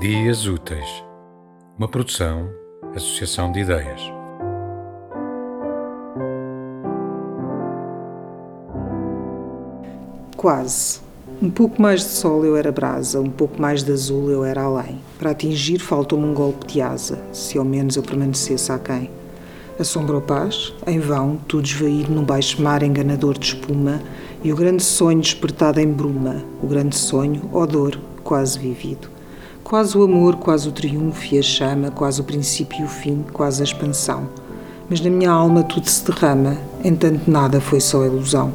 Dias Úteis, uma produção, associação de ideias. Quase. Um pouco mais de sol eu era brasa, um pouco mais de azul eu era além. Para atingir faltou-me um golpe de asa, se ao menos eu permanecesse aquém. A sombra ou paz, em vão, tudo esvaído num baixo mar enganador de espuma, e o grande sonho despertado em bruma, o grande sonho, ó dor, quase vivido. Quase o amor, quase o triunfo e a chama, quase o princípio e o fim, quase a expansão. Mas na minha alma tudo se derrama, entanto nada foi só ilusão.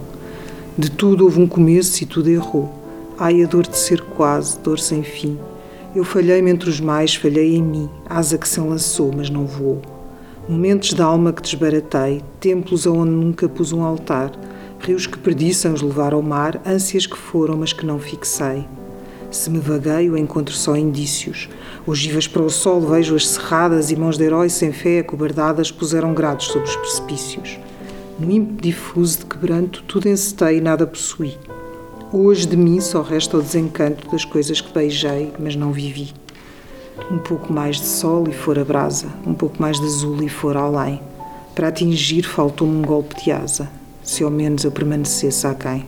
De tudo houve um começo e tudo errou. Ai, a dor de ser quase, dor sem fim. Eu falhei-me entre os mais, falhei em mim, asa que se enlaçou, mas não voou. Momentos da alma que desbaratei, templos aonde nunca pus um altar, rios que perdi sem os levar ao mar, ânsias que foram, mas que não fixei. Se me vagueio, encontro só indícios. Ogivas para o sol, vejo-as cerradas e mãos de herói sem fé acobardadas puseram grados sobre os precipícios. No ímpeto difuso de quebranto, tudo encetei e nada possuí. Hoje de mim só resta o desencanto das coisas que beijei, mas não vivi. Um pouco mais de sol e for a brasa, um pouco mais de azul e for além. Para atingir faltou-me um golpe de asa, se ao menos eu permanecesse aquém.